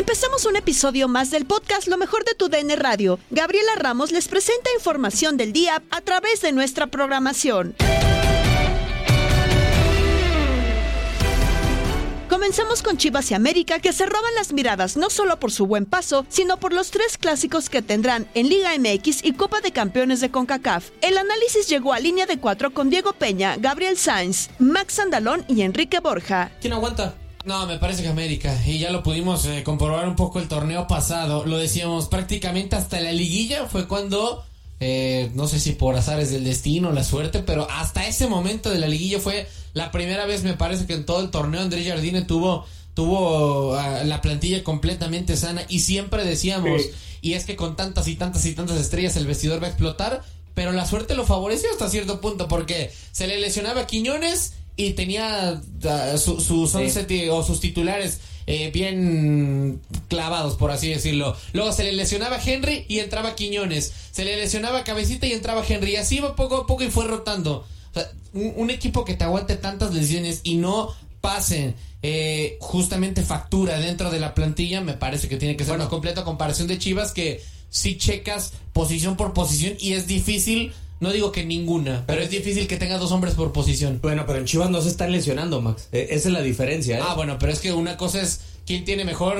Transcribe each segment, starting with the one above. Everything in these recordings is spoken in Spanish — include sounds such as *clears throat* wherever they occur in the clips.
Empezamos un episodio más del podcast Lo mejor de tu DN Radio. Gabriela Ramos les presenta información del día a través de nuestra programación. Comenzamos con Chivas y América que se roban las miradas no solo por su buen paso, sino por los tres clásicos que tendrán en Liga MX y Copa de Campeones de CONCACAF. El análisis llegó a línea de cuatro con Diego Peña, Gabriel Sainz, Max Andalón y Enrique Borja. ¿Quién aguanta? No, me parece que América. Y ya lo pudimos eh, comprobar un poco el torneo pasado. Lo decíamos prácticamente hasta la liguilla fue cuando, eh, no sé si por azares del destino, la suerte, pero hasta ese momento de la liguilla fue la primera vez, me parece que en todo el torneo Andrés Jardine tuvo, tuvo uh, la plantilla completamente sana. Y siempre decíamos, sí. y es que con tantas y tantas y tantas estrellas el vestidor va a explotar. Pero la suerte lo favoreció hasta cierto punto porque se le lesionaba a Quiñones y tenía uh, su, sus once sí. o sus titulares eh, bien clavados, por así decirlo. Luego se le lesionaba Henry y entraba Quiñones. Se le lesionaba Cabecita y entraba Henry. Y así iba poco a poco y fue rotando. O sea, un, un, equipo que te aguante tantas lesiones y no pasen eh, justamente factura dentro de la plantilla, me parece que tiene que ser bueno. una completa comparación de Chivas que si checas posición por posición y es difícil no digo que ninguna, pero es difícil que tenga dos hombres por posición. Bueno, pero en Chivas no se están lesionando, Max. Eh, esa es la diferencia. ¿eh? Ah, bueno, pero es que una cosa es quién tiene mejor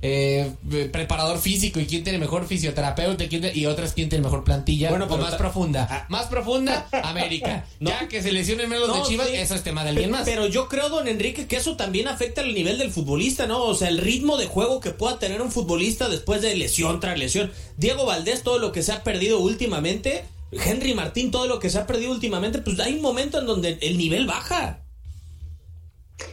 eh, preparador físico y quién tiene mejor fisioterapeuta y, quién, y otra es quién tiene mejor plantilla bueno, o más profunda. Ah. Más profunda, América. *laughs* no. Ya que se lesionen menos no, de Chivas, sí. eso es tema de alguien más. Pero yo creo, don Enrique, que eso también afecta el nivel del futbolista, ¿no? O sea, el ritmo de juego que pueda tener un futbolista después de lesión tras lesión. Diego Valdés, todo lo que se ha perdido últimamente Henry Martín, todo lo que se ha perdido últimamente, pues hay un momento en donde el nivel baja.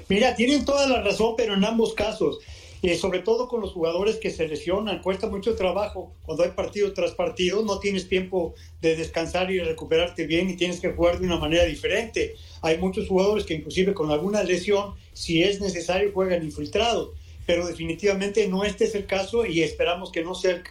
Mira, tienen toda la razón, pero en ambos casos, eh, sobre todo con los jugadores que se lesionan, cuesta mucho trabajo cuando hay partido tras partido, no tienes tiempo de descansar y recuperarte bien y tienes que jugar de una manera diferente. Hay muchos jugadores que inclusive con alguna lesión, si es necesario, juegan infiltrados, pero definitivamente no este es el caso y esperamos que no sea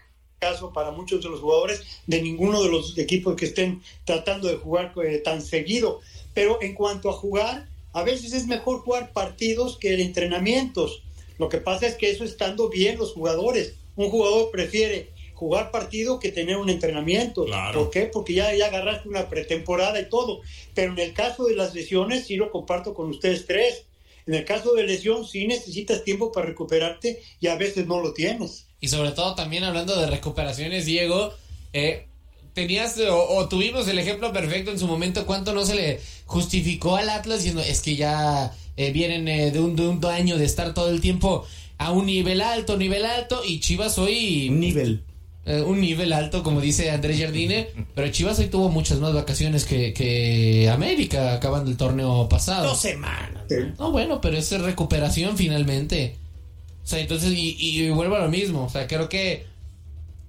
caso para muchos de los jugadores de ninguno de los equipos que estén tratando de jugar eh, tan seguido. Pero en cuanto a jugar, a veces es mejor jugar partidos que entrenamientos. Lo que pasa es que eso estando bien los jugadores. Un jugador prefiere jugar partido que tener un entrenamiento. ¿Por qué? Porque ya, ya agarraste una pretemporada y todo. Pero en el caso de las lesiones, sí lo comparto con ustedes tres. En el caso de lesión, sí necesitas tiempo para recuperarte y a veces no lo tienes. Y sobre todo también hablando de recuperaciones, Diego, eh, tenías o, tuvimos el ejemplo perfecto en su momento, cuánto no se le justificó al Atlas diciendo es que ya eh, vienen eh, de, un, de un año de estar todo el tiempo a un nivel alto, nivel alto, y Chivas hoy... Un nivel. Eh, un nivel alto, como dice Andrés Jardine, pero Chivas hoy tuvo muchas más vacaciones que, que América acabando el torneo pasado. Dos semanas. No, bueno, pero es recuperación finalmente. O sea, entonces, y, y vuelvo a lo mismo. O sea, creo que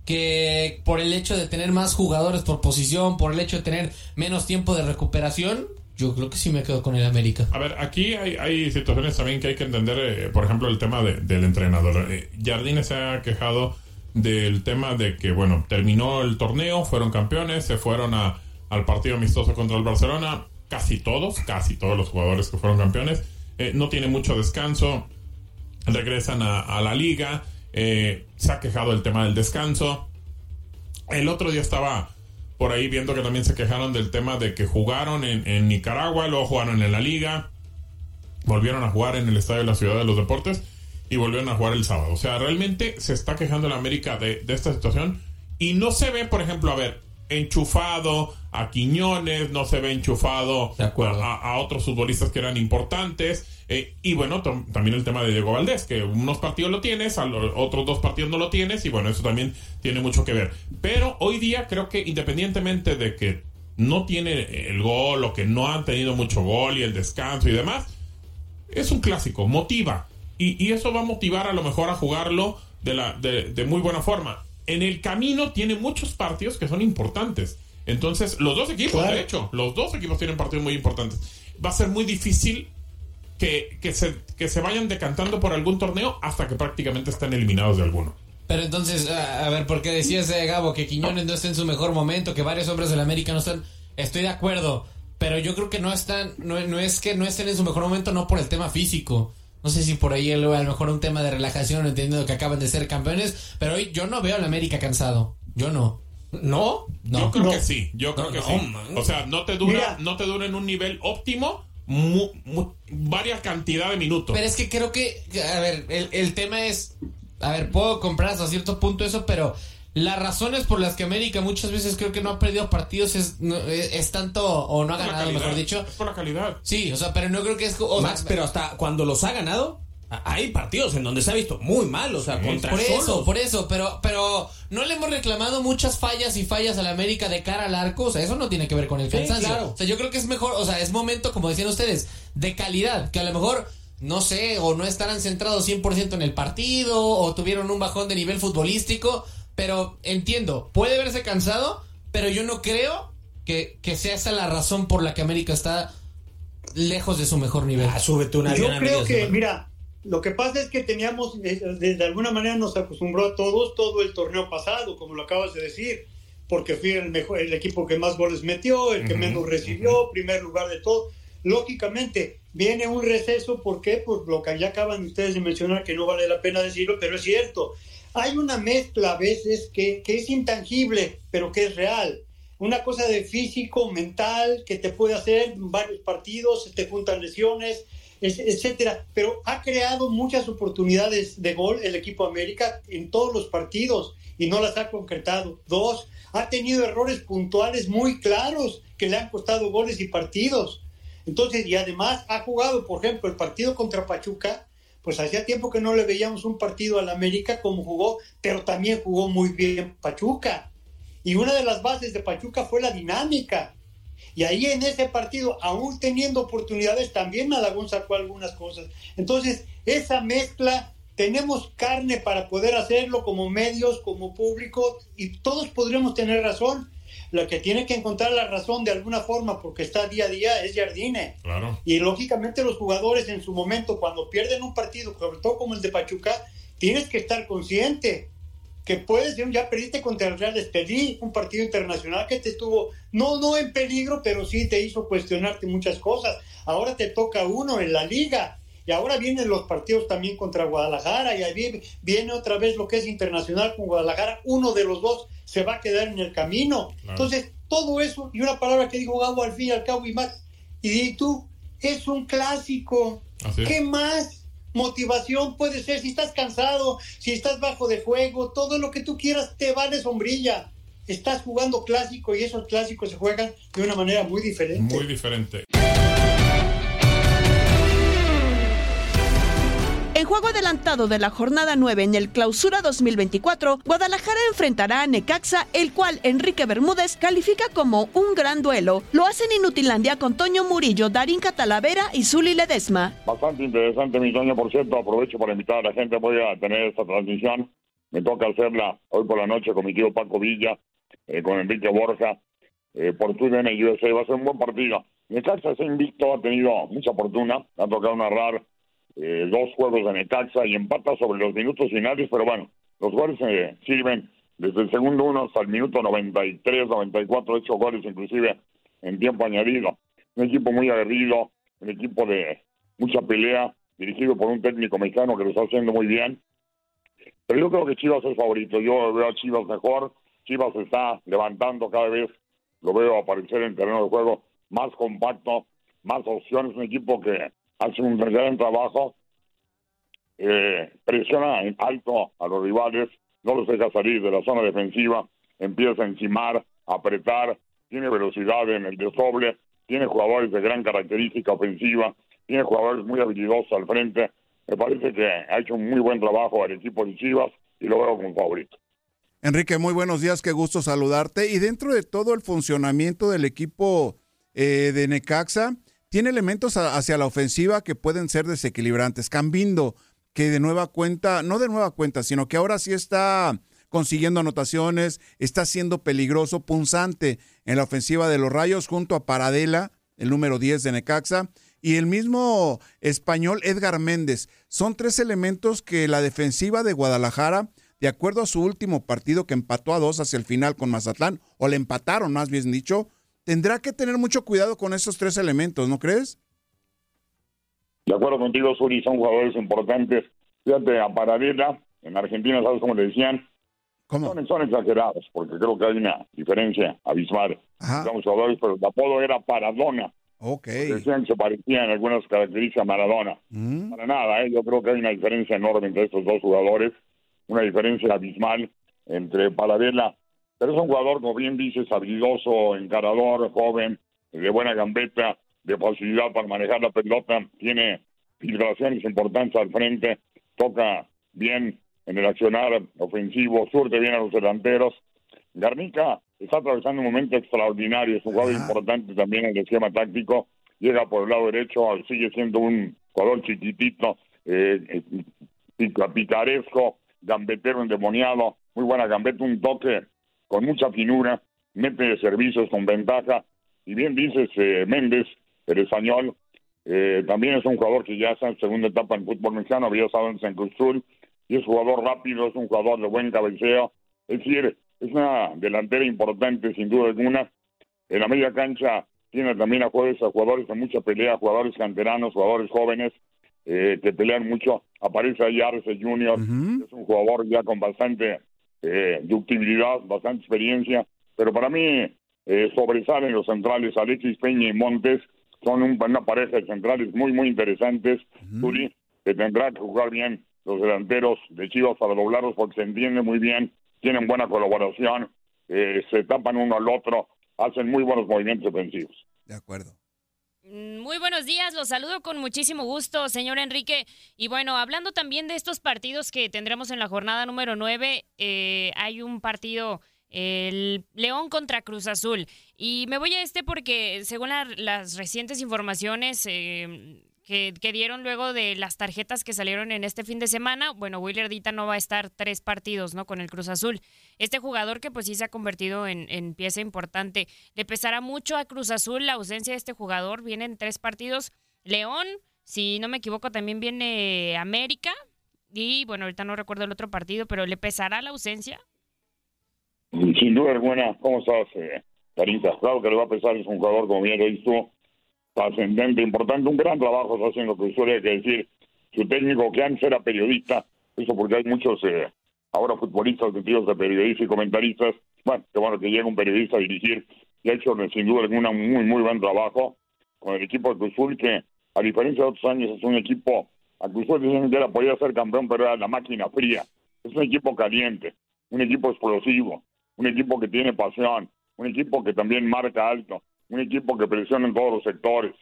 que por el hecho de tener más jugadores por posición, por el hecho de tener menos tiempo de recuperación, yo creo que sí me quedo con el América. A ver, aquí hay, situaciones también que hay que entender, eh, por ejemplo, el tema del entrenador. Eh, Jardine se ha quejado del tema de que, bueno, terminó el torneo, fueron campeones, se fueron a, al partido amistoso contra el Barcelona, casi todos, casi todos los jugadores que fueron campeones, eh, no tiene mucho descanso, regresan a, la liga, se ha quejado del tema del descanso. El otro día estaba por ahí viendo que también se quejaron del tema de que jugaron en, Nicaragua, luego jugaron en la liga, volvieron a jugar en el Estadio de la Ciudad de los Deportes y volvieron a jugar el sábado. O sea, realmente se está quejando la América de esta situación y no se ve, por ejemplo, a ver, enchufado a Quiñones, no se ve enchufado a, otros futbolistas que eran importantes. Eh, y bueno, también el tema de Diego Valdés, que unos partidos lo tienes, a los otros dos partidos no lo tienes, y bueno, eso también tiene mucho que ver. Pero hoy día creo que independientemente de que no tiene el gol o que no han tenido mucho gol y el descanso y demás, es un clásico, motiva. Y, eso va a motivar a lo mejor a jugarlo de, la, de muy buena forma en el camino tiene muchos partidos que son importantes. Entonces, los dos equipos, de hecho, los dos equipos tienen partidos muy importantes. Va a ser muy difícil que, que, se, que se vayan decantando por algún torneo hasta que prácticamente estén eliminados de alguno. Pero entonces, a, ver, ¿por qué decías, eh, Gabo, que Quiñones no está en su mejor momento, que varios hombres del América no están? Estoy de acuerdo, pero yo creo que no están, no, no es que no estén en su mejor momento, no por el tema físico no sé si por ahí a lo mejor un tema de relajación, entendiendo que acaban de ser campeones, pero hoy yo no veo al América cansado. Yo no. ¿No? no. Yo creo que sí, yo creo que sí. O sea, no te dura, no te dura en un nivel óptimo varias cantidad de minutos. Pero es que creo que, a ver, el, el tema es, a ver, puedo comprar hasta cierto punto eso, pero las razones por las que América muchas veces creo que no ha perdido partidos es, es, tanto, o no ha ganado, mejor dicho. por la calidad. Sí, o sea, pero no creo que es. Max, pero hasta cuando los ha ganado, hay partidos en donde se ha visto muy mal, o sea, contra Por eso, por eso, pero, pero no le hemos reclamado muchas fallas y fallas a la América de cara al arco, o sea, eso no tiene que ver con el cansancio. O sea, yo creo que es mejor, o sea, es momento, como decían ustedes, de calidad, que a lo mejor no sé, o no estarán centrados 100% en el partido, o tuvieron un bajón de nivel futbolístico, pero entiendo, puede verse cansado, pero yo no creo que, sea esa la razón por la que América está lejos de su mejor nivel. Ah, súbete una Yo creo que, mira, lo que pasa es que teníamos, eh, de, alguna manera nos acostumbró a todos todo el torneo pasado, como lo acabas de decir, porque fue el, mejor, el equipo que más goles metió, el que menos recibió, primer lugar de todo. Lógicamente, viene un receso, ¿por qué? Por lo que ya acaban ustedes de mencionar, que no vale la pena decirlo, pero es cierto hay una mezcla a veces que, es intangible, pero que es real. Una cosa de físico, mental, que te puede hacer varios partidos, te juntan lesiones, etcétera. Pero ha creado muchas oportunidades de gol el equipo América en todos los partidos y no las ha concretado. Dos, ha tenido errores puntuales muy claros que le han costado goles y partidos. Entonces, y además ha jugado, por ejemplo, el partido contra Pachuca, pues hacía tiempo que no le veíamos un partido al América como jugó, pero también jugó muy bien Pachuca. Y una de las bases de Pachuca fue la dinámica. Y ahí en ese partido, aún teniendo oportunidades, también Malagón sacó algunas cosas. Entonces, esa mezcla, tenemos carne para poder hacerlo como medios, como público, y todos podríamos tener razón, la que tiene que encontrar la razón de alguna forma porque está día a día es Jardine. Y lógicamente los jugadores en su momento, cuando pierden un partido, sobre todo como el de Pachuca, tienes que estar consciente que puedes, ya perdiste contra el Real Estelí, un partido internacional que te estuvo, no, no en peligro, pero sí te hizo cuestionarte muchas cosas. Ahora te toca uno en la liga Y ahora vienen los partidos también contra Guadalajara y ahí viene otra vez lo que es internacional con Guadalajara. Uno de los dos se va a quedar en el camino. Entonces, todo eso, y una palabra que dijo Gabo al fin y al cabo y más, y di tú, es un clásico. ¿Qué más motivación puede ser? Si estás cansado, si estás bajo de juego, todo lo que tú quieras te vale sombrilla. Estás jugando clásico y esos clásicos se juegan de una manera muy diferente. Muy diferente. En juego adelantado de la jornada 9 en el Clausura 2024, Guadalajara enfrentará a Necaxa, el cual Enrique Bermúdez califica como un gran duelo. Lo hacen en Utilandia con Toño Murillo, Darín Catalavera y Zuli Ledesma. Bastante interesante, mi Toño, por cierto. Aprovecho para invitar a la gente. Voy a tener esta transmisión. Me toca hacerla hoy por la noche con mi tío Paco Villa, eh, con Enrique Borja, eh, por TUDN USA. Va a ser un buen partido. Necaxa ha invicto, ha tenido mucha fortuna. Ha tocado narrar eh, dos juegos de Necaxa y empata sobre los minutos finales, pero bueno, los goles se sirven desde el segundo uno hasta el minuto 93, 94, ocho goles inclusive en tiempo añadido. Un equipo muy aguerrido, un equipo de mucha pelea, dirigido por un técnico mexicano que lo está haciendo muy bien. Pero yo creo que Chivas es favorito, yo veo a Chivas mejor, Chivas se está levantando cada vez, lo veo aparecer en terreno de juego más compacto, más opciones, un equipo que hace un gran trabajo, eh, presiona en alto a los rivales, no los deja salir de la zona defensiva, empieza a encimar, a apretar, tiene velocidad en el desdoble, tiene jugadores de gran característica ofensiva, tiene jugadores muy habilidosos al frente. Me parece que ha hecho un muy buen trabajo el equipo de Chivas y lo veo como favorito. Enrique, muy buenos días, qué gusto saludarte. Y dentro de todo el funcionamiento del equipo eh, de Necaxa, tiene elementos hacia la ofensiva que pueden ser desequilibrantes. Cambindo, que de nueva cuenta, no de nueva cuenta, sino que ahora sí está consiguiendo anotaciones, está siendo peligroso, punzante en la ofensiva de los Rayos junto a Paradela, el número 10 de Necaxa, y el mismo español Edgar Méndez. Son tres elementos que la defensiva de Guadalajara, de acuerdo a su último partido que empató a dos hacia el final con Mazatlán, o le empataron más bien dicho, tendrá que tener mucho cuidado con esos tres elementos, ¿no crees? De acuerdo contigo, Suri, son jugadores importantes. Fíjate, a Paradela, en Argentina, ¿sabes cómo le decían? Son, son, exagerados, porque creo que hay una diferencia abismal. Son jugadores, pero el apodo era Paradona. Ok. Decían que se parecían algunas características a Maradona. Mm. Para nada, ¿eh? yo creo que hay una diferencia enorme entre estos dos jugadores, una diferencia abismal entre Paradela pero es un jugador, como bien dices, habilidoso, encarador, joven, de buena gambeta, de facilidad para manejar la pelota, tiene filtraciones importantes al frente, toca bien en el accionar ofensivo, surte bien a los delanteros. Garnica está atravesando un momento extraordinario, es un jugador importante también en el esquema táctico, llega por el lado derecho, sigue siendo un jugador chiquitito, eh, eh picaresco, gambetero endemoniado, muy buena gambeta, un toque con mucha finura, mete servicios con ventaja. Y bien dices, eh, Méndez, el español, eh, también es un jugador que ya está en segunda etapa en fútbol mexicano, había estado en San Cruz y es jugador rápido, es un jugador de buen cabeceo. Es decir, es una delantera importante, sin duda alguna. En la media cancha tiene también a jugadores, a jugadores de mucha pelea, jugadores canteranos, jugadores jóvenes eh, que pelean mucho. Aparece ahí Arce Junior, es un jugador ya con bastante eh, ductibilidad, bastante experiencia, pero para mí eh, sobresalen los centrales Alexis Peña y Montes, son una pareja de centrales muy, muy interesantes, que tendrá que jugar bien los delanteros de Chivas para doblarlos porque se entiende muy bien, tienen buena colaboración, eh, se tapan uno al otro, hacen muy buenos movimientos defensivos. De acuerdo. Mm, muy buenos días, los saludo con muchísimo gusto, señor Enrique. Y bueno, hablando también de estos partidos que tendremos en la jornada número 9, eh, hay un partido, el León contra Cruz Azul. Y me voy a este porque según las recientes informaciones, eh, que, dieron luego de las tarjetas que salieron en este fin de semana. Bueno, Willer Dita no va a estar tres partidos, ¿no? Con el Cruz Azul. Este jugador que pues sí se ha convertido en, pieza importante. Le pesará mucho a Cruz Azul la ausencia de este jugador. Vienen tres partidos. León, si no me equivoco, también viene América. Y bueno, ahorita no recuerdo el otro partido, pero ¿le pesará la ausencia? Sin duda alguna, ¿cómo estás, eh, Claro que le va a pesar, es un jugador, como bien lo hizo, ascendente, importante, un gran trabajo está haciendo que hay que decir, su técnico que antes era periodista, eso porque hay muchos eh, ahora futbolistas sentidos de periodistas y comentaristas, bueno, que bueno que llega un periodista a dirigir y ha hecho sin duda alguna un muy muy buen trabajo con el equipo de Cruzul que a diferencia de otros años es un equipo a Cruzul dicen que era podía ser campeón pero era la máquina fría, es un equipo caliente, un equipo explosivo, un equipo que tiene pasión, un equipo que también marca alto, un equipo que presiona en todos los sectores,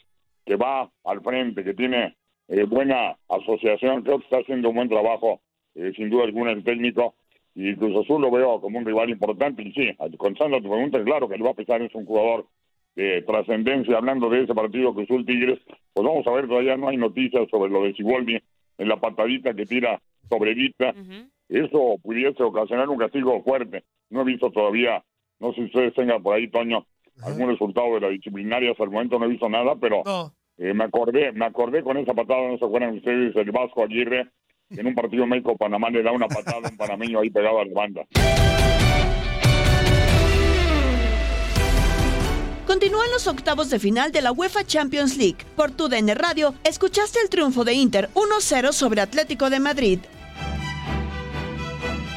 que va al frente, que tiene eh, buena asociación, creo que está haciendo un buen trabajo, eh, sin duda alguna, el técnico, y Cruz Azul lo veo como un rival importante, y sí, contestando a tu pregunta, claro que le va a pesar, es un jugador de trascendencia, hablando de ese partido Cruz Azul Tigres, pues vamos a ver, todavía no hay noticias sobre lo de Siboldi, en la patadita que tira sobre Vita, eso pudiese ocasionar un castigo fuerte, no he visto todavía, no sé si ustedes tengan por ahí, Toño, algún resultado de la disciplinaria, hasta el momento no he visto nada, pero... Eh, me acordé, me acordé con esa patada, no se acuerdan ustedes, el Vasco Aguirre, en un partido México-Panamá le da una patada a un panameño ahí pegado a la banda. Continúan los octavos de final de la UEFA Champions League. Por tu DN Radio, escuchaste el triunfo de Inter 1-0 sobre Atlético de Madrid.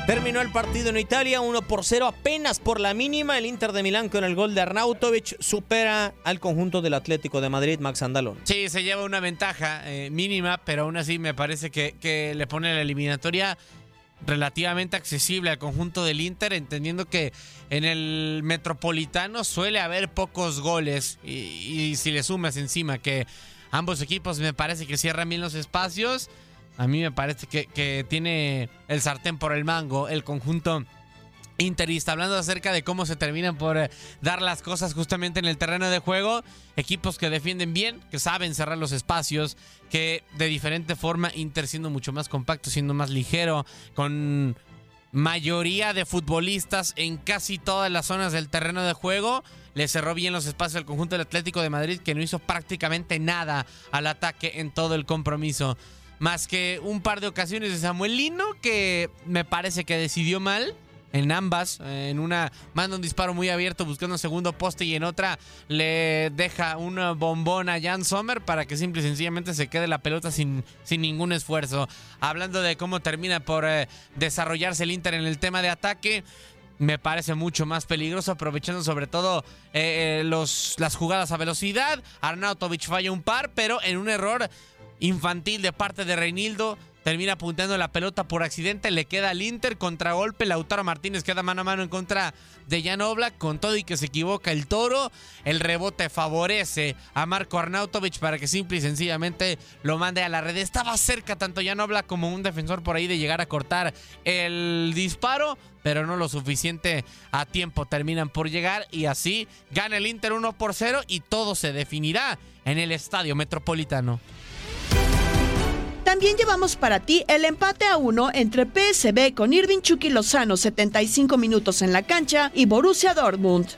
Terminó el partido en Italia, 1 por 0, apenas por la mínima. El Inter de Milán con el gol de Arnautovic supera al conjunto del Atlético de Madrid, Max Andalón. Sí, se lleva una ventaja eh, mínima, pero aún así me parece que, le pone la eliminatoria relativamente accesible al conjunto del Inter, entendiendo que en el Metropolitano suele haber pocos goles y, y si le sumas encima que ambos equipos me parece que cierran bien los espacios, a mí me parece que, tiene el sartén por el mango el conjunto interista, hablando acerca de cómo se terminan por eh, dar las cosas justamente en el terreno de juego, equipos que defienden bien, que saben cerrar los espacios, que de diferente forma Inter siendo mucho más compacto, siendo más ligero, con mayoría de futbolistas en casi todas las zonas del terreno de juego, le cerró bien los espacios al conjunto del Atlético de Madrid que no hizo prácticamente nada al ataque en todo el compromiso. Más que un par de ocasiones de Samuel Lino que me parece que decidió mal en ambas. En una manda un disparo muy abierto buscando un segundo poste y en otra le deja un bombón a Jan Sommer para que simple y sencillamente se quede la pelota sin, sin ningún esfuerzo. Hablando de cómo termina por eh, desarrollarse el Inter en el tema de ataque. Me parece mucho más peligroso, aprovechando sobre todo eh, los, las jugadas a velocidad. Arnautovic falla un par, pero en un error infantil de parte de Reinildo. Termina apuntando la pelota por accidente, le queda al Inter, contragolpe, Lautaro Martínez queda mano a mano en contra de Jan con todo y que se equivoca el toro, el rebote favorece a Marco Arnautovic para que simple y sencillamente lo mande a la red. Estaba cerca tanto Jan como un defensor por ahí de llegar a cortar el disparo, pero no lo suficiente a tiempo. Terminan por llegar y así gana el Inter 1 por 0 y todo se definirá en el Estadio Metropolitano. También llevamos para ti el empate a uno entre PSB con Irving Chucky Lozano 75 minutos en la cancha y Borussia Dortmund.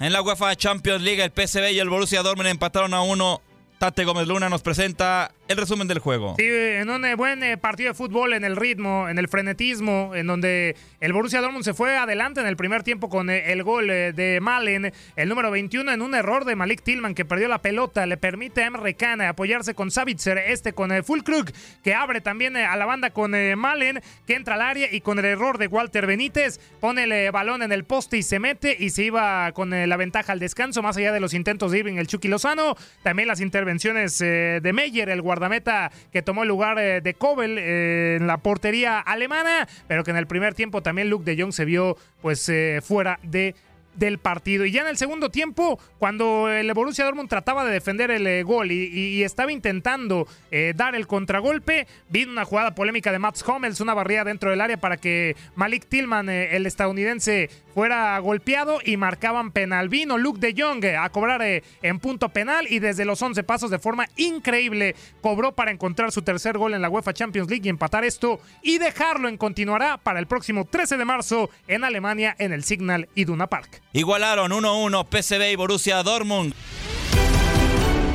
En la UEFA Champions League, el PSV y el Borussia Dortmund empataron a uno. Tate Gómez Luna nos presenta el resumen del juego. Sí, en un eh, buen eh, partido de fútbol, en el ritmo, en el frenetismo, en donde el Borussia Dortmund se fue adelante en el primer tiempo con eh, el gol de Malen, el número 21, en un error de Malik Tillman que perdió la pelota, le permite a Emre Can apoyarse con Savitzer, este con Fulkrug, que abre también a la banda con Malen, que entra al área y con el error de Walter Benítez, pone el balón en el poste y se mete y se iba con la ventaja al descanso, más allá de los intentos de Irving el Chucky Lozano, también las intervenciones de Meyer, el guardameta meta que tomó el lugar eh, de Kobel eh, en la portería alemana, pero que en el primer tiempo también Luke de Jong se vio pues eh, fuera de del partido. Y ya en el segundo tiempo, cuando el Borussia Dortmund trataba de defender el gol y, estaba intentando dar el contragolpe, vino una jugada polémica de Mats Hummels, una barrida dentro del área para que Malik Tillman, el estadounidense, fuera golpeado y marcaban penal. Vino Luke de Jong a cobrar eh, en punto penal y desde los 11 pasos de forma increíble cobró para encontrar su tercer gol en la UEFA Champions League y empatar esto y dejarlo en continuará para el próximo 13 de marzo en Alemania en el Signal Iduna Park. Igualaron 1-1 PSV y Borussia Dortmund.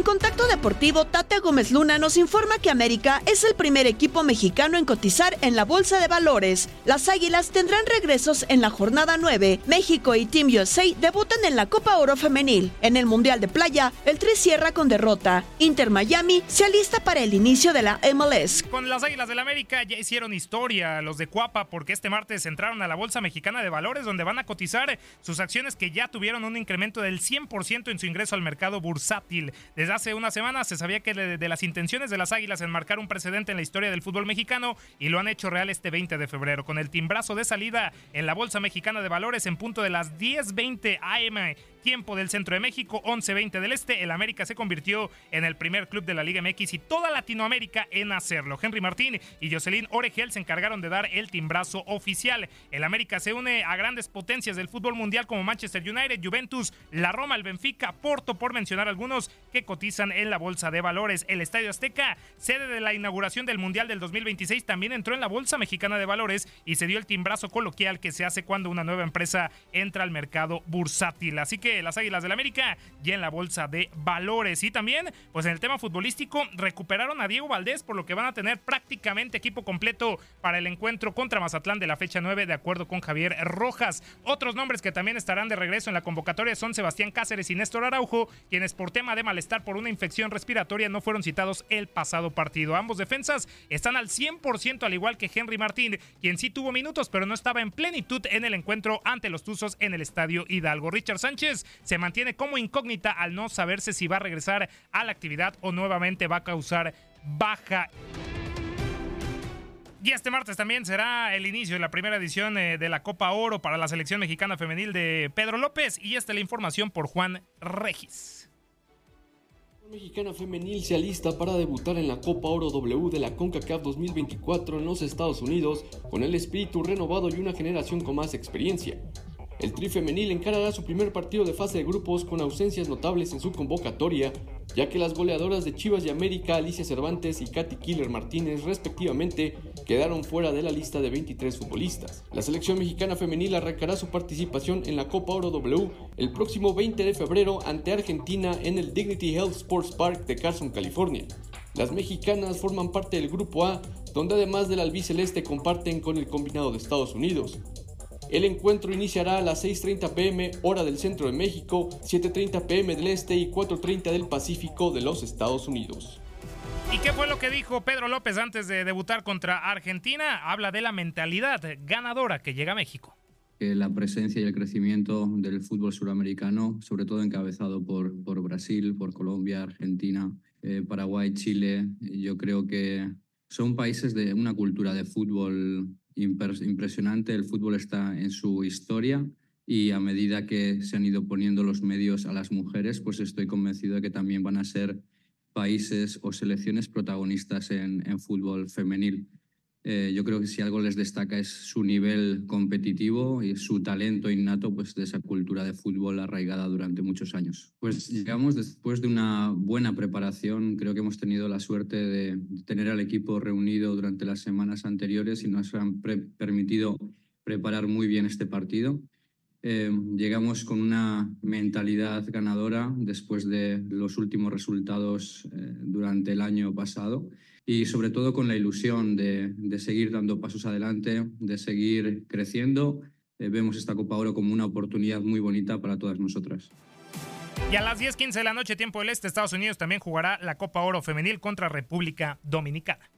En Contacto Deportivo, Tate Gómez Luna nos informa que América es el primer equipo mexicano en cotizar en la Bolsa de Valores. Las Águilas tendrán regresos en la jornada 9. México y Team USA debutan en la Copa Oro Femenil. En el Mundial de Playa, el Tri cierra con derrota. Inter Miami se alista para el inicio de la MLS. Con las Águilas del América ya hicieron historia los de Cuapa porque este martes entraron a la Bolsa Mexicana de Valores donde van a cotizar sus acciones que ya tuvieron un incremento del 100% en su ingreso al mercado bursátil. Desde hace una semana se sabía que de, de las intenciones de las Águilas en marcar un precedente en la historia del fútbol mexicano y lo han hecho real este 20 de febrero con el timbrazo de salida en la Bolsa Mexicana de Valores en punto de las 10:20 AM tiempo del centro de México, 11-20 del este. El América se convirtió en el primer club de la Liga MX y toda Latinoamérica en hacerlo. Henry Martín y Jocelyn Oregel se encargaron de dar el timbrazo oficial. El América se une a grandes potencias del fútbol mundial como Manchester United, Juventus, la Roma, el Benfica, Porto, por mencionar algunos que cotizan en la bolsa de valores. El Estadio Azteca, sede de la inauguración del Mundial del 2026, también entró en la bolsa mexicana de valores y se dio el timbrazo coloquial que se hace cuando una nueva empresa entra al mercado bursátil. Así que las Águilas del América ya en la bolsa de valores. Y también, pues en el tema futbolístico, recuperaron a Diego Valdés, por lo que van a tener prácticamente equipo completo para el encuentro contra Mazatlán de la fecha 9, de acuerdo con Javier Rojas. Otros nombres que también estarán de regreso en la convocatoria son Sebastián Cáceres y Néstor Araujo, quienes por tema de malestar por una infección respiratoria no fueron citados el pasado partido. Ambos defensas están al 100% al igual que Henry Martín, quien sí tuvo minutos, pero no estaba en plenitud en el encuentro ante los Tuzos en el Estadio Hidalgo. Richard Sánchez se mantiene como incógnita al no saberse si va a regresar a la actividad o nuevamente va a causar baja. Y este martes también será el inicio de la primera edición eh, de la Copa Oro para la selección mexicana femenil de Pedro López. Y esta es la información por Juan Regis. Mexicana femenil se alista para debutar en la Copa Oro W de la CONCACAF 2024 en los Estados Unidos con el espíritu renovado y una generación con más experiencia. El Tri femenil encarará su primer partido de fase de grupos con ausencias notables en su convocatoria, ya que las goleadoras de Chivas y América, Alicia Cervantes y Katy Killer Martínez, respectivamente, quedaron fuera de la lista de 23 futbolistas. La selección mexicana femenil arrancará su participación en la Copa Oro W el próximo 20 de febrero ante Argentina en el Dignity Health Sports Park de Carson, California. Las mexicanas forman parte del Grupo A, donde además del albiceleste comparten con el combinado de Estados Unidos. El encuentro iniciará a las 6.30 pm hora del centro de México, 7.30 pm del este y 4.30 del Pacífico de los Estados Unidos. ¿Y qué fue lo que dijo Pedro López antes de debutar contra Argentina? Habla de la mentalidad ganadora que llega a México. La presencia y el crecimiento del fútbol suramericano, sobre todo encabezado por, por Brasil, por Colombia, Argentina, eh, Paraguay, Chile, yo creo que son países de una cultura de fútbol impresionante. El fútbol está en su historia y a medida que se han ido poniendo los medios a las mujeres, pues estoy convencido de que también van a ser países o selecciones protagonistas en, en fútbol femenil. Eh, yo creo que si algo les destaca es su nivel competitivo y su talento innato pues, de esa cultura de fútbol arraigada durante muchos años. Pues llegamos después de una buena preparación, creo que hemos tenido la suerte de tener al equipo reunido durante las semanas anteriores y nos han permitido preparar muy bien este partido. Eh, llegamos con una mentalidad ganadora después de los últimos resultados eh, durante el año pasado y sobre todo con la ilusión de, de seguir dando pasos adelante, de seguir creciendo. Eh, vemos esta Copa Oro como una oportunidad muy bonita para todas nosotras. Y a las 10:15 de la noche, tiempo del este, Estados Unidos también jugará la Copa Oro Femenil contra República Dominicana.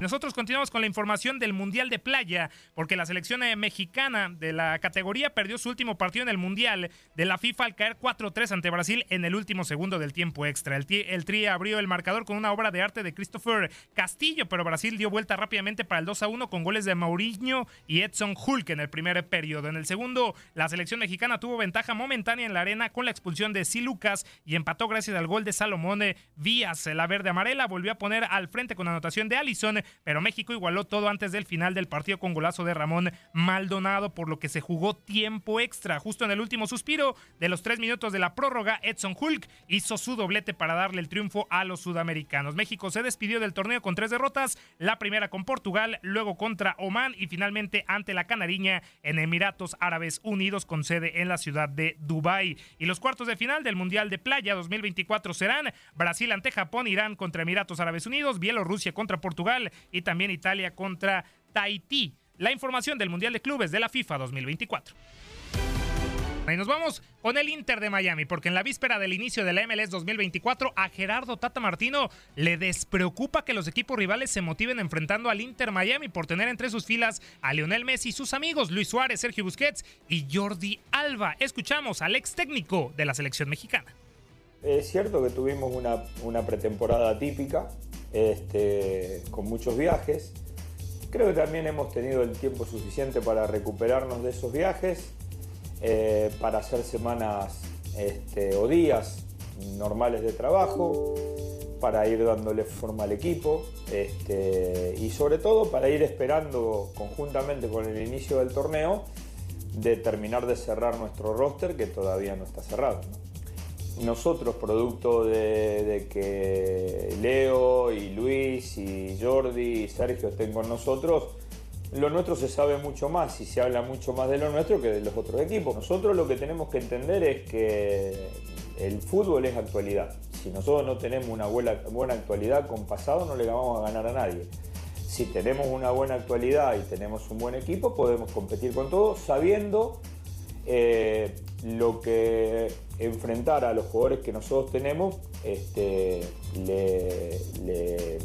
Nosotros continuamos con la información del Mundial de Playa, porque la selección eh, mexicana de la categoría perdió su último partido en el Mundial de la FIFA al caer 4-3 ante Brasil en el último segundo del tiempo extra. El, Tri abrió el marcador con una obra de arte de Christopher Castillo, pero Brasil dio vuelta rápidamente para el 2-1 con goles de Mourinho y Edson Hulk en el primer periodo. En el segundo, la selección mexicana tuvo ventaja momentánea en la arena con la expulsión de Si Lucas y empató gracias al gol de Salomón Vías. La verde amarela volvió a poner al frente con anotación de Allison pero México igualó todo antes del final del partido con golazo de Ramón Maldonado, por lo que se jugó tiempo extra. Justo en el último suspiro de los tres minutos de la prórroga, Edson Hulk hizo su doblete para darle el triunfo a los sudamericanos. México se despidió del torneo con tres derrotas, la primera con Portugal, luego contra Oman y finalmente ante la Canariña en Emiratos Árabes Unidos con sede en la ciudad de Dubái. Y los cuartos de final del Mundial de Playa 2024 serán Brasil ante Japón, Irán contra Emiratos Árabes Unidos, Bielorrusia contra Portugal y también Italia contra Tahití. La información del Mundial de Clubes de la FIFA 2024. Y nos vamos con el Inter de Miami, porque en la víspera del inicio de la MLS 2024 a Gerardo Tata Martino le despreocupa que los equipos rivales se motiven enfrentando al Inter Miami por tener entre sus filas a Lionel Messi y sus amigos Luis Suárez, Sergio Busquets y Jordi Alba. Escuchamos al ex técnico de la selección mexicana. Es cierto que tuvimos una, una pretemporada típica, este, con muchos viajes. Creo que también hemos tenido el tiempo suficiente para recuperarnos de esos viajes, eh, para hacer semanas este, o días normales de trabajo, para ir dándole forma al equipo este, y sobre todo para ir esperando conjuntamente con el inicio del torneo de terminar de cerrar nuestro roster que todavía no está cerrado. Nosotros, producto de, que Leo y Luis y Jordi y Sergio estén con nosotros, lo nuestro se sabe mucho más y se habla mucho más de lo nuestro que de los otros equipos. Nosotros lo que tenemos que entender es que el fútbol es actualidad. Si nosotros no tenemos una buena, buena actualidad con pasado, no le vamos a ganar a nadie. Si tenemos una buena actualidad y tenemos un buen equipo, podemos competir con todo sabiendo eh, lo que enfrentar a los jugadores que nosotros tenemos este, le,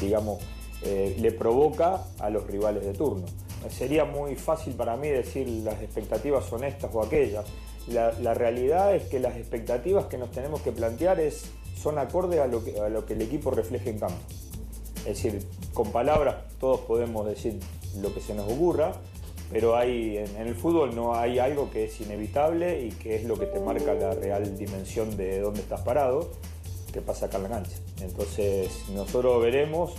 digamos, eh, le provoca a los rivales de turno. Sería muy fácil para mí decir las expectativas son estas o aquellas. La, realidad es que las expectativas que nos tenemos que plantear es, son acordes a lo, que, a lo que el equipo refleje en campo. Es decir, con palabras todos podemos decir lo que se nos ocurra, pero hay, en, el fútbol no hay algo que es inevitable y que es lo que te marca la real dimensión de dónde estás parado, que pasa acá en la cancha. Entonces nosotros veremos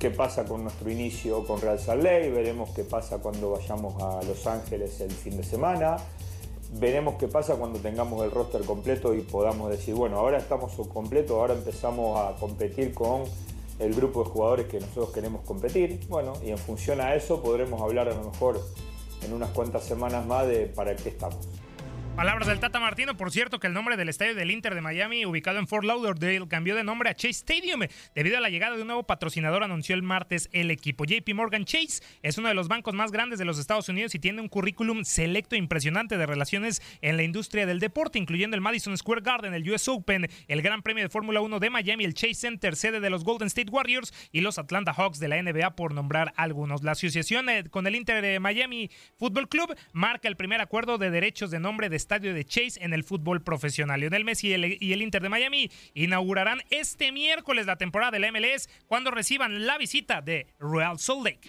qué pasa con nuestro inicio con Real Salt Lake, veremos qué pasa cuando vayamos a Los Ángeles el fin de semana, veremos qué pasa cuando tengamos el roster completo y podamos decir, bueno, ahora estamos completo, ahora empezamos a competir con el grupo de jugadores que nosotros queremos competir. Bueno, y en función a eso podremos hablar a lo mejor en unas cuantas semanas más de para qué estamos. Palabras del Tata Martino, por cierto que el nombre del estadio del Inter de Miami, ubicado en Fort Lauderdale, cambió de nombre a Chase Stadium debido a la llegada de un nuevo patrocinador, anunció el martes el equipo. JP Morgan Chase es uno de los bancos más grandes de los Estados Unidos y tiene un currículum selecto e impresionante de relaciones en la industria del deporte, incluyendo el Madison Square Garden, el US Open, el Gran Premio de Fórmula 1 de Miami, el Chase Center, sede de los Golden State Warriors y los Atlanta Hawks de la NBA, por nombrar algunos. La asociación eh, con el Inter de Miami Football Club marca el primer acuerdo de derechos de nombre de estadio de Chase en el fútbol profesional. Lionel Messi y el, Inter de Miami inaugurarán este miércoles la temporada del MLS cuando reciban la visita de Real Salt Lake.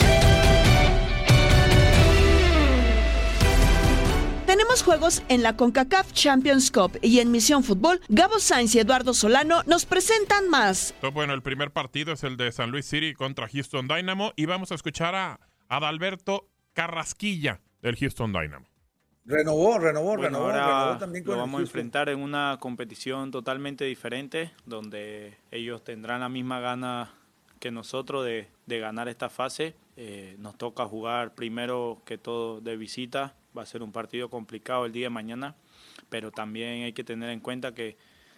Tenemos juegos en la CONCACAF Champions Cup y en Misión Fútbol, Gabo Sainz y Eduardo Solano nos presentan más. Bueno, el primer partido es el de San Luis City contra Houston Dynamo y vamos a escuchar a Adalberto Carrasquilla del Houston Dynamo. Renovó, renovó, renovó, ahora también lo vamos a enfrentar en una competición totalmente diferente, donde ellos tendrán la misma gana que nosotros de, ganar esta fase. Eh, nos toca jugar primero que todo de visita, va a ser un partido complicado el día de mañana, pero también hay que tener en cuenta que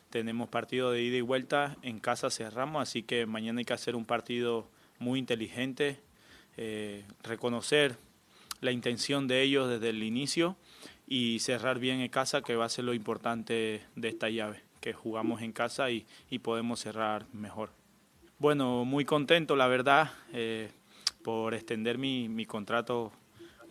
tenemos partido de ida y vuelta, en casa cerramos, así que mañana hay que hacer un partido muy inteligente, eh, reconocer la intención de ellos desde el inicio y cerrar bien en casa, que va a ser lo importante de esta llave, que jugamos en casa y, y podemos cerrar mejor. Bueno, muy contento, la verdad, eh, por extender mi, mi, contrato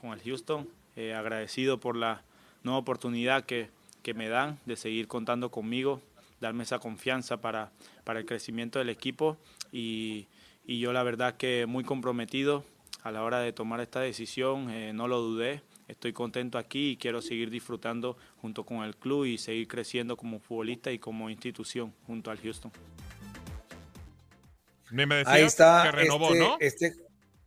con el Houston. Eh, agradecido por la nueva oportunidad que, que, me dan de seguir contando conmigo, darme esa confianza para, para el crecimiento del equipo y, y, yo la verdad que muy comprometido a la hora de tomar esta decisión, eh, no lo dudé. Estoy contento aquí y quiero seguir disfrutando junto con el club y seguir creciendo como futbolista y como institución junto al Houston. Ahí está. Que renovó, este, ¿no? Este,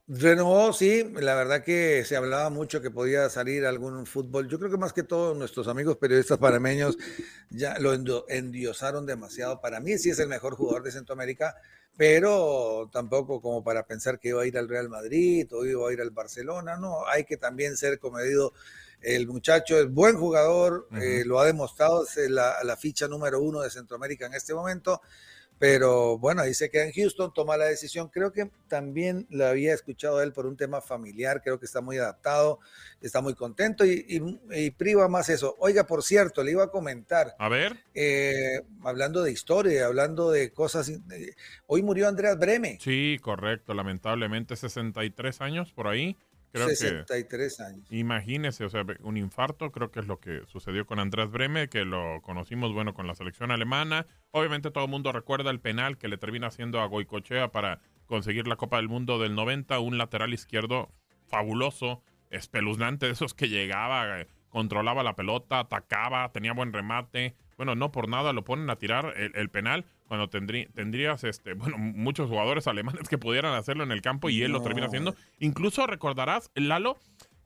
renovó, sí. La verdad que se hablaba mucho que podía salir algún fútbol. Yo creo que más que todos nuestros amigos periodistas panameños ya lo endiosaron demasiado. Para mí sí es el mejor jugador de Centroamérica, pero tampoco como para pensar que iba a ir al Real Madrid o iba a ir al Barcelona. No, hay que también ser comedido. El muchacho es buen jugador, uh -huh. eh, lo ha demostrado, es la, la ficha número uno de Centroamérica en este momento pero bueno, ahí se queda en Houston, toma la decisión. Creo que también lo había escuchado él por un tema familiar, creo que está muy adaptado, está muy contento y, y, y priva más eso. Oiga, por cierto, le iba a comentar. A ver. Eh, hablando de historia, hablando de cosas. Eh, hoy murió Andreas Breme. Sí, correcto, lamentablemente 63 años por ahí. Creo 63 que, años. Imagínese, o sea, un infarto, creo que es lo que sucedió con Andrés Breme, que lo conocimos, bueno, con la selección alemana. Obviamente todo el mundo recuerda el penal que le termina haciendo a Goicochea para conseguir la Copa del Mundo del 90, un lateral izquierdo fabuloso, espeluznante, *laughs* de esos que llegaba, eh, controlaba la pelota, atacaba, tenía buen remate. Bueno, no por nada lo ponen a tirar el, el penal cuando tendrí, tendrías este, *laughs* bueno, muchos jugadores alemanes que pudieran hacerlo en el campo y él no. lo termina haciendo. Incluso recordarás, Lalo,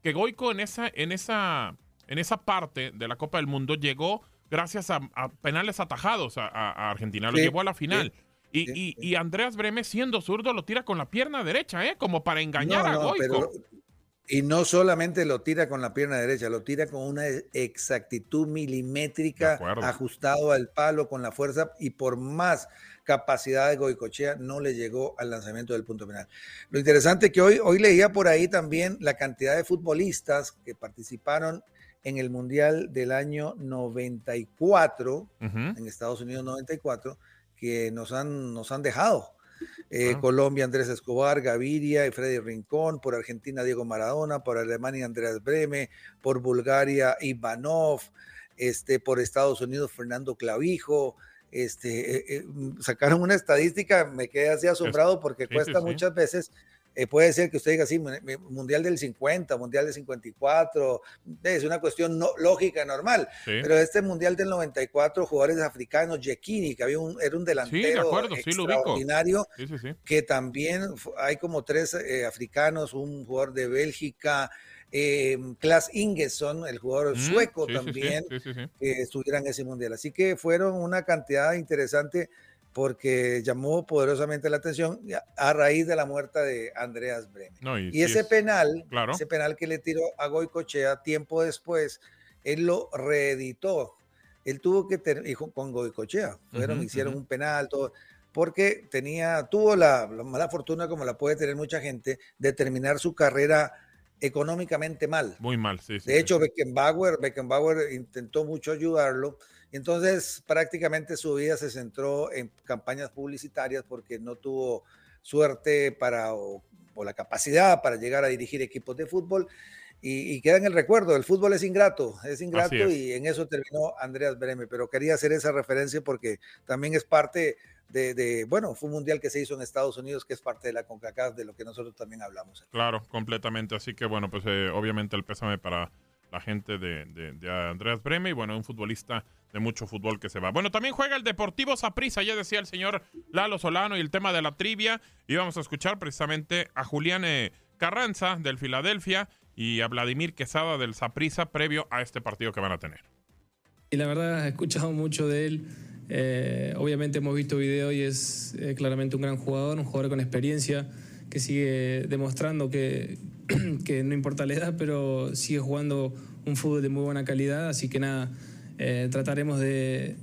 que Goico en esa, en esa, en esa parte de la Copa del Mundo llegó gracias a, a penales atajados a, a Argentina, lo sí, llevó a la final. Sí. Y, sí, y, y, Andreas Breme, siendo zurdo, lo tira con la pierna derecha, ¿eh? Como para engañar no, a Goico. Pero, y no solamente lo tira con la pierna derecha, lo tira con una exactitud milimétrica, ajustado al palo, con la fuerza, y por más capacidad de Goicochea no le llegó al lanzamiento del punto penal. Lo interesante es que hoy, hoy leía por ahí también la cantidad de futbolistas que participaron en el Mundial del año 94, uh -huh. en Estados Unidos 94, que nos han, nos han dejado. Eh, ah. Colombia, Andrés Escobar, Gaviria y Freddy Rincón, por Argentina, Diego Maradona, por Alemania, Andreas Breme, por Bulgaria, Ivanov, este, por Estados Unidos, Fernando Clavijo. Este, eh, eh, sacaron una estadística, me quedé así asombrado porque cuesta muchas veces eh, puede ser que usted diga así, mundial del 50, mundial del 54, es una cuestión no, lógica, normal, sí. pero este mundial del 94, jugadores africanos, Yekini, que había un, era un delantero acuerdo, extraordinario, que también hay como tres eh, africanos, un jugador de Bélgica, eh, Klaas Ingesson, el jugador mm, sueco también, que estuvieran en ese mundial. Así que fueron una cantidad interesante porque llamó poderosamente la atención a raíz de la muerte de Andreas Bremen. No, y, y, ese es, penal, claro. ese penal que le tiró a Goicochea tiempo después, él lo reeditó. Él tuvo que tener, con Goicochea, fueron, uh -huh, hicieron uh -huh. un penal, todo, porque tenía, tuvo la, la, mala fortuna, como la puede tener mucha gente, de terminar su carrera económicamente mal. Muy mal, sí. sí de hecho, sí. Beckenbauer, Beckenbauer intentó mucho ayudarlo, entonces, prácticamente su vida se centró en campañas publicitarias porque no tuvo suerte para o, o la capacidad para llegar a dirigir equipos de fútbol y, y, queda en el recuerdo, el fútbol es ingrato, es ingrato es. y en eso terminó Andreas Breme, pero quería hacer esa referencia porque también es parte de, de, bueno, fue un mundial que se hizo en Estados Unidos, que es parte de la CONCACAF, de lo que nosotros también hablamos. Claro, completamente, así que bueno, pues eh, obviamente el pésame para la gente de, de, de, Andreas Breme y bueno, un futbolista de mucho fútbol que se va. Bueno, también juega el Deportivo Saprissa, ya decía el señor Lalo Solano y el tema de la trivia. Y vamos a escuchar precisamente a Julián eh, Carranza del Filadelfia y a Vladimir Quesada del Saprissa previo a este partido que van a tener. Y la verdad, he escuchado mucho de él. Eh, obviamente hemos visto video y es eh, claramente un gran jugador, un jugador con experiencia que sigue demostrando que, *clears throat* que no importa la edad, pero sigue jugando un fútbol de muy buena calidad. Así que nada, eh, trataremos de,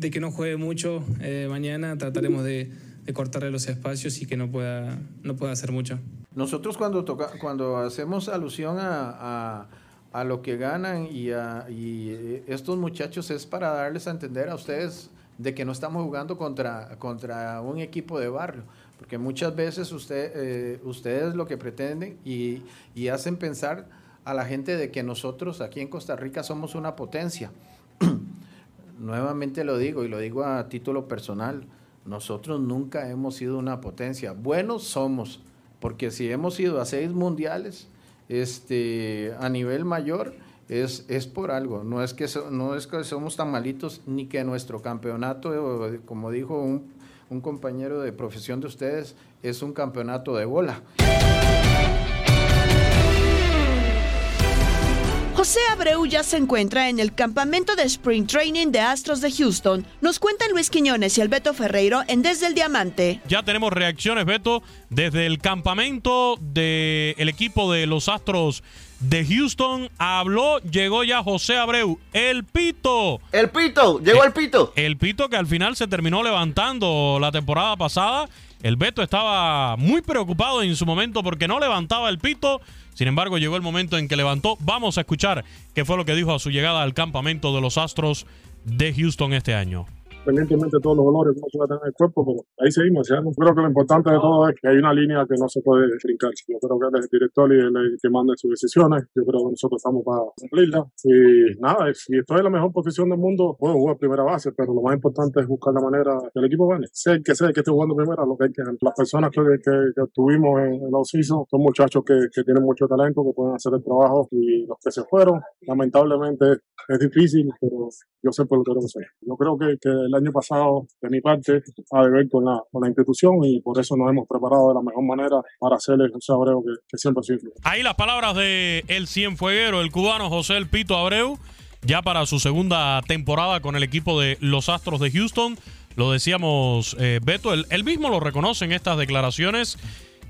que no juegue mucho eh, mañana, trataremos de, cortarle los espacios y que no pueda, no pueda hacer mucho. Nosotros cuando, toca, cuando hacemos alusión a, a a lo que ganan y, y eh, estos muchachos es para darles a entender a ustedes de que no estamos jugando contra, contra un equipo de barrio, porque muchas veces eh, ustedes lo que pretenden y, y, hacen pensar a la gente de que nosotros aquí en Costa Rica somos una potencia. *clears throat* Nuevamente lo digo y lo digo a título personal, nosotros nunca hemos sido una potencia. Buenos somos, porque si hemos ido a seis mundiales este, a nivel mayor, es, es por algo. No es, que no es que somos tan malitos ni que nuestro campeonato, como dijo un, un compañero de profesión de ustedes, es un campeonato de bola. José Abreu ya se encuentra en el campamento de Spring Training de Astros de Houston. Nos cuentan Luis Quiñones y el Beto Ferreiro en Desde el Diamante. Ya tenemos reacciones, Beto, desde el campamento del equipo de los Astros de Houston. Habló, llegó ya José Abreu, el Pito. El Pito, llegó el, el Pito. El Pito que al final se terminó levantando la temporada pasada. El Beto estaba muy preocupado en su momento porque no levantaba el Pito. Sin embargo, llegó el momento en que levantó. Vamos a escuchar qué fue lo que dijo a su llegada al campamento de los Astros de Houston este año independientemente de todos los dolores que uno pueda tener en el cuerpo, pero ahí seguimos. Yo creo que lo importante de todo es que hay una línea que no se puede brincar. Yo creo que él es el director y el que manda sus decisiones. Yo creo que nosotros estamos para cumplirla. Y nada, si estoy en la mejor posición del mundo, puedo jugar primera base, pero lo más importante es buscar la manera que el equipo gane. Sé que sé que esté jugando primera, lo que hay que Las personas que, tuvimos en, los season son muchachos que, que tienen mucho talento, que pueden hacer el trabajo y los que se fueron, lamentablemente es difícil, pero yo sé por lo que lo sé. Yo creo que, que el año pasado, de mi parte, ha de ver con la, con la institución y por eso nos hemos preparado de la mejor manera para hacer el José Abreu que, que siempre sirve. Ahí las palabras de el cienfueguero, el cubano José El Pito Abreu, ya para su segunda temporada con el equipo de los Astros de Houston. Lo decíamos, eh, Beto, él, mismo lo reconoce en estas declaraciones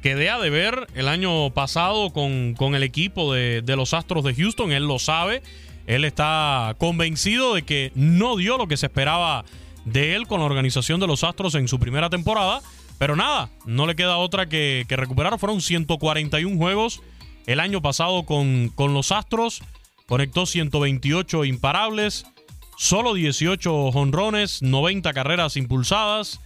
que de de ver el año pasado con, con el equipo de, de los Astros de Houston, él lo sabe él está convencido de que no dio lo que se esperaba de él con la organización de los Astros en su primera temporada. Pero nada, no le queda otra que, recuperar. Fueron 141 juegos el año pasado con, con los Astros. Conectó 128 imparables, solo 18 jonrones, 90 carreras impulsadas.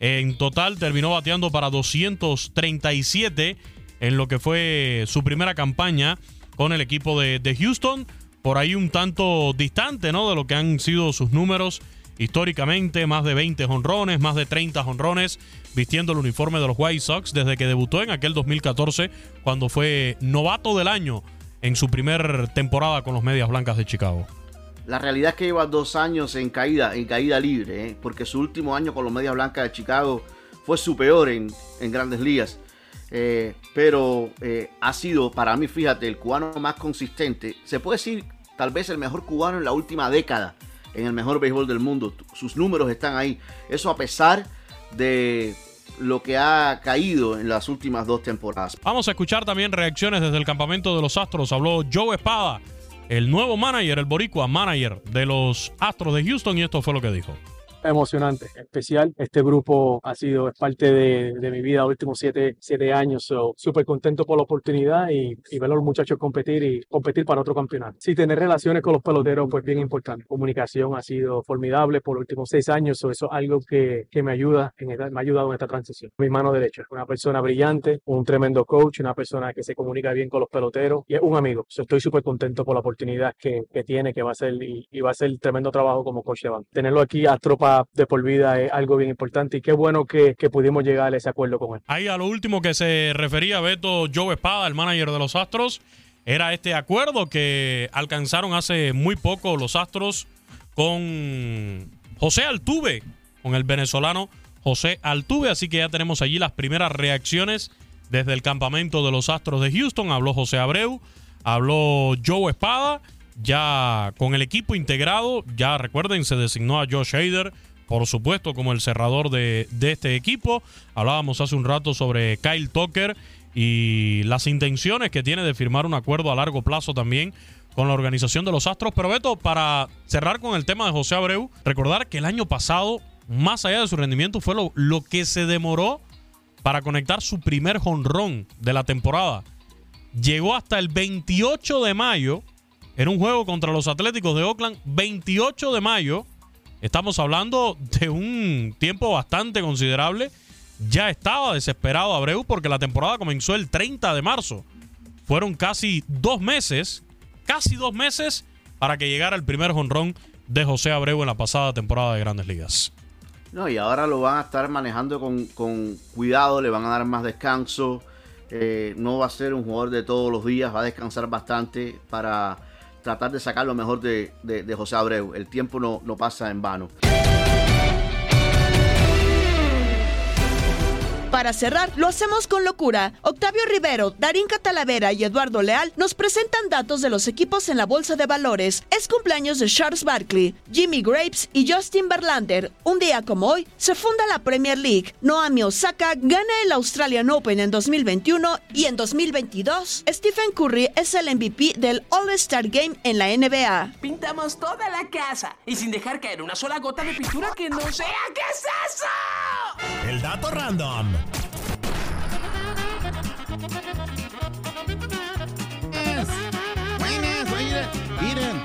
En total terminó bateando para 237 en lo que fue su primera campaña con el equipo de, de Houston por ahí un tanto distante, ¿no? De lo que han sido sus números históricamente, más de 20 honrones, más de 30 honrones, vistiendo el uniforme de los White Sox desde que debutó en aquel 2014, cuando fue novato del año en su primer temporada con los Medias Blancas de Chicago. La realidad es que lleva dos años en caída, en caída libre, ¿eh? porque su último año con los Medias Blancas de Chicago fue su peor en, en grandes ligas. Eh, pero eh, ha sido para mí, fíjate, el cubano más consistente. Se puede decir tal vez el mejor cubano en la última década en el mejor béisbol del mundo. Sus números están ahí. Eso a pesar de lo que ha caído en las últimas dos temporadas. Vamos a escuchar también reacciones desde el campamento de los Astros. Habló Joe Espada, el nuevo manager, el boricua manager de los Astros de Houston y esto fue lo que dijo emocionante, especial. Este grupo ha sido es parte de, de mi vida los últimos siete, siete años. Súper contento por la oportunidad y, y, ver a los muchachos competir y competir para otro campeonato. Sí, tener relaciones con los peloteros, pues bien importante. Comunicación ha sido formidable por los últimos seis años. eso es algo que, que me ayuda, en me ha ayudado en esta transición. Mi mano derecha, una persona brillante, un tremendo coach, una persona que se comunica bien con los peloteros y es un amigo. estoy súper contento por la oportunidad que, que, tiene, que va a ser y, y va a ser tremendo trabajo como coach de banco. Tenerlo aquí a tropa de por vida es algo bien importante y qué bueno que, pudimos llegar a ese acuerdo con él. Ahí a lo último que se refería Beto Joe Espada, el manager de los Astros, era este acuerdo que alcanzaron hace muy poco los Astros con José Altuve, con el venezolano José Altuve, así que ya tenemos allí las primeras reacciones desde el campamento de los Astros de Houston. Habló José Abreu, habló Joe Espada, ya con el equipo integrado, ya recuerden, se designó a Josh Hader por supuesto, como el cerrador de, este equipo. Hablábamos hace un rato sobre Kyle Tucker y las intenciones que tiene de firmar un acuerdo a largo plazo también con la organización de los Astros. Pero Beto, para cerrar con el tema de José Abreu, recordar que el año pasado, más allá de su rendimiento, fue lo, lo que se demoró para conectar su primer jonrón de la temporada. Llegó hasta el 28 de mayo en un juego contra los Atléticos de Oakland, 28 de mayo. Estamos hablando de un tiempo bastante considerable. Ya estaba desesperado Abreu porque la temporada comenzó el 30 de marzo. Fueron casi dos meses, casi dos meses para que llegara el primer jonrón de José Abreu en la pasada temporada de Grandes Ligas. No, y ahora lo van a estar manejando con, cuidado, le van a dar más descanso. Eh, no va a ser un jugador de todos los días, va a descansar bastante para tratar de sacar lo mejor de, de, José Abreu. El tiempo no, no pasa en vano. Para cerrar, lo hacemos con locura. Octavio Rivero, Darín Catalavera y Eduardo Leal nos presentan datos de los equipos en la bolsa de valores. Es cumpleaños de Charles Barkley, Jimmy Graves y Justin Verlander. Un día como hoy, se funda la Premier League. Naomi Osaka gana el Australian Open en 2021 y en 2022, Stephen Curry es el MVP del All-Star Game en la NBA. Pintamos toda la casa y sin dejar caer una sola gota de pintura que no sea. ¿Qué es eso? El dato random. Buenas, buenas, miren,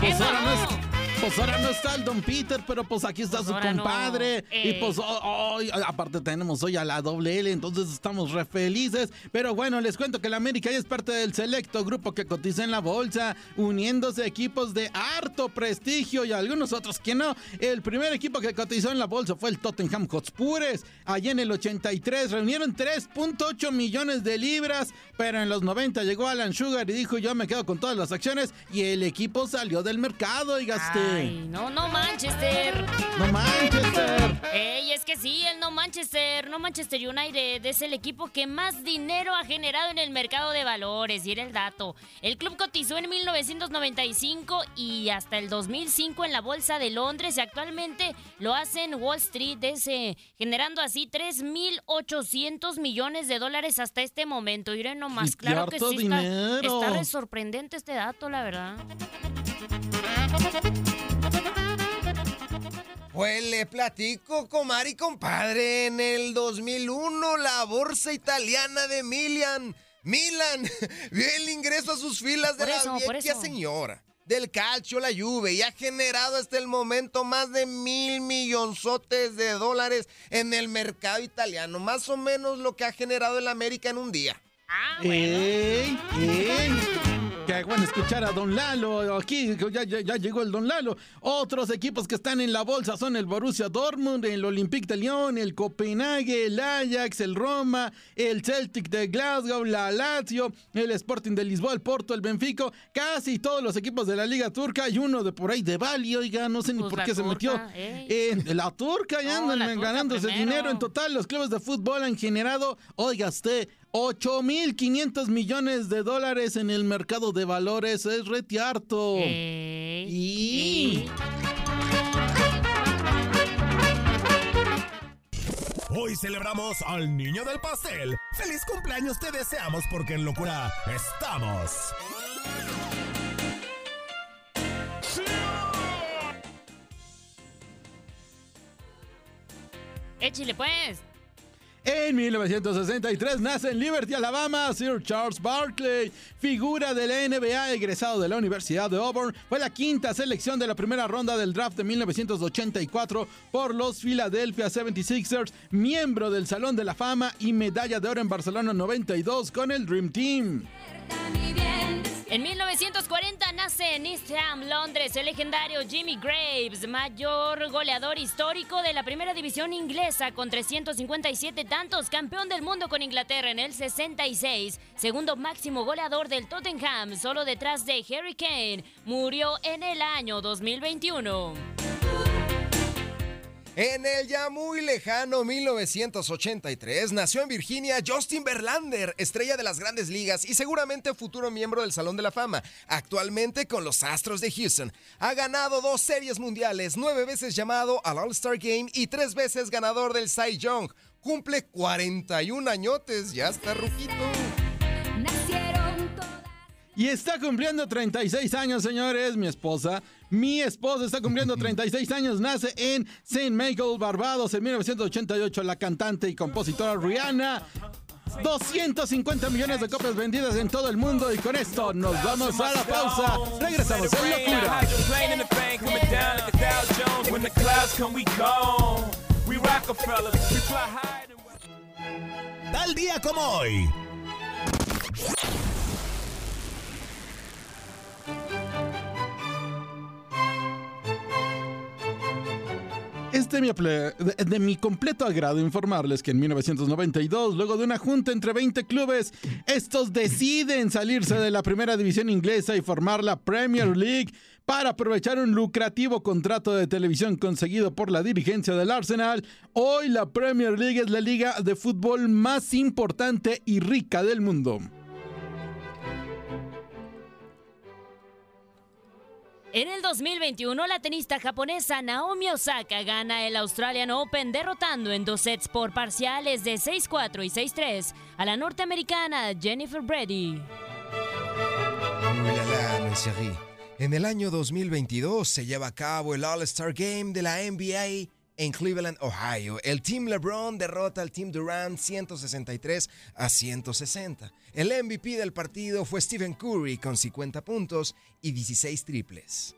pues ahora no es pues ahora no está el Don Peter, pero pues aquí está pues su compadre. Y pues hoy, aparte tenemos hoy a la doble L, entonces estamos re felices. Pero bueno, les cuento que la América ya es parte del selecto grupo que cotiza en la bolsa, uniéndose equipos de harto prestigio y algunos otros que no. El primer equipo que cotizó en la bolsa fue el Tottenham Hotspurs. Allí en el 83 reunieron 3.8 millones de libras, pero en los 90 llegó Alan Sugar y dijo yo me quedo con todas las acciones y el equipo salió del mercado y gasté no, no Manchester. No Manchester. Ey, es que sí, el no Manchester. No Manchester United es el equipo que más dinero ha generado en el mercado de valores. Y era el dato. El club cotizó en 1995 y hasta el 2005 en la Bolsa de Londres. Y actualmente lo hace en Wall Street, ese, generando así 3.800 millones de dólares hasta este momento. Y nomás, claro que sí. Está, está sorprendente este dato, la verdad. Pues le platico, comar y compadre, en el 2001 la bolsa italiana de Milan, Milan, *laughs* vio el ingreso a sus filas de la vieja señora del calcio, la Juve, y ha generado hasta el momento más de mil millonzotes de dólares en el mercado italiano, más o menos lo que ha generado el América en un día. Ah, bueno. Qué bueno escuchar a Don Lalo. Aquí ya, ya, llegó el Don Lalo. Otros equipos que están en la bolsa son el Borussia Dortmund, el Olympique de Lyon, el Copenhague, el Ajax, el Roma, el Celtic de Glasgow, la Lazio, el Sporting de Lisboa, el Porto, el Benfica. Casi todos los equipos de la Liga Turca. y uno de por ahí de Bali, oiga, no sé ni pues por qué se metió. en la Turca ya andan ganándose dinero. En total, los clubes de fútbol han generado, oiga usted, 8.500 millones de dólares en el mercado de valores. Es retiarto. Y... Hoy celebramos al niño del pastel. ¡Feliz cumpleaños te deseamos porque en locura estamos! Échile pues. En 1963 nace en Liberty, Alabama, Sir Charles Barkley, figura de la NBA, egresado de la Universidad de Auburn. Fue la quinta selección de la primera ronda del draft de 1984 por los Philadelphia 76ers, miembro del Salón de la Fama y medalla de oro en Barcelona 92 con el Dream Team. En 1940 nace en East Ham, Londres, el legendario Jimmy Graves, mayor goleador histórico de la primera división inglesa con 357 tantos, campeón del mundo con Inglaterra en el 66, segundo máximo goleador del Tottenham, solo detrás de Harry Kane, murió en el año 2021. En el ya muy lejano 1983 nació en Virginia Justin Verlander, estrella de las grandes ligas y seguramente futuro miembro del Salón de la Fama, actualmente con los Astros de Houston. Ha ganado dos series mundiales, nueve veces llamado al All-Star Game y tres veces ganador del Cy Young. Cumple 41 añotes, ya está ruquito. Y está cumpliendo 36 años, señores, mi esposa. Mi esposa está cumpliendo 36 años, nace en St. Michael, Barbados, en 1988. La cantante y compositora Rihanna 250 millones de copias vendidas en todo el mundo y con esto nos vamos a la pausa. Regresamos en locura. Tal día como hoy. De mi, de mi, completo agrado informarles que en 1992, luego de una junta entre 20 clubes, estos deciden salirse de la primera división inglesa y formar la Premier League para aprovechar un lucrativo contrato de televisión conseguido por la dirigencia del Arsenal. Hoy la Premier League es la liga de fútbol más importante y rica del mundo. En el 2021, la tenista japonesa Naomi Osaka gana el Australian Open derrotando en dos sets por parciales de 6-4 y 6-3 a la norteamericana Jennifer Brady. En el año 2022 se lleva a cabo el All-Star Game de la NBA en Cleveland, Ohio. El Team LeBron derrota al Team Durant 163 a 160. El MVP del partido fue Stephen Curry con 50 puntos y 16 triples.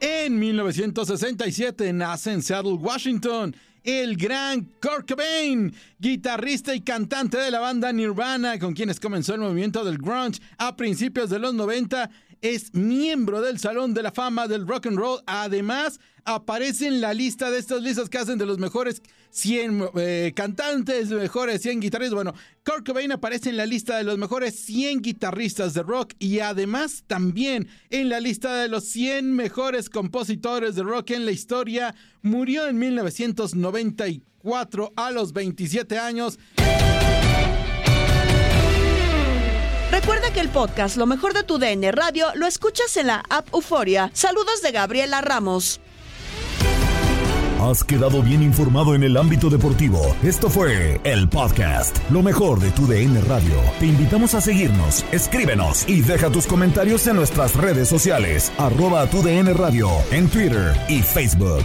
En 1967 nace en Seattle, Washington, el gran Kurt Cobain, guitarrista y cantante de la banda Nirvana, con quienes comenzó el movimiento del grunge a principios de los 90 es miembro del Salón de la Fama del Rock and Roll. Además, aparece en la lista de estas listas que hacen de los mejores 100 eh, cantantes, mejores 100 guitarristas. Bueno, Kurt Cobain aparece en la lista de los mejores 100 guitarristas de rock y además también en la lista de los 100 mejores compositores de rock en la historia. Murió en 1994 a los 27 años. Recuerda que el podcast Lo mejor de tu DN Radio lo escuchas en la app Euforia. Saludos de Gabriela Ramos. Has quedado bien informado en el ámbito deportivo. Esto fue el podcast Lo mejor de tu DN Radio. Te invitamos a seguirnos, escríbenos y deja tus comentarios en nuestras redes sociales. Arroba tu DN Radio en Twitter y Facebook.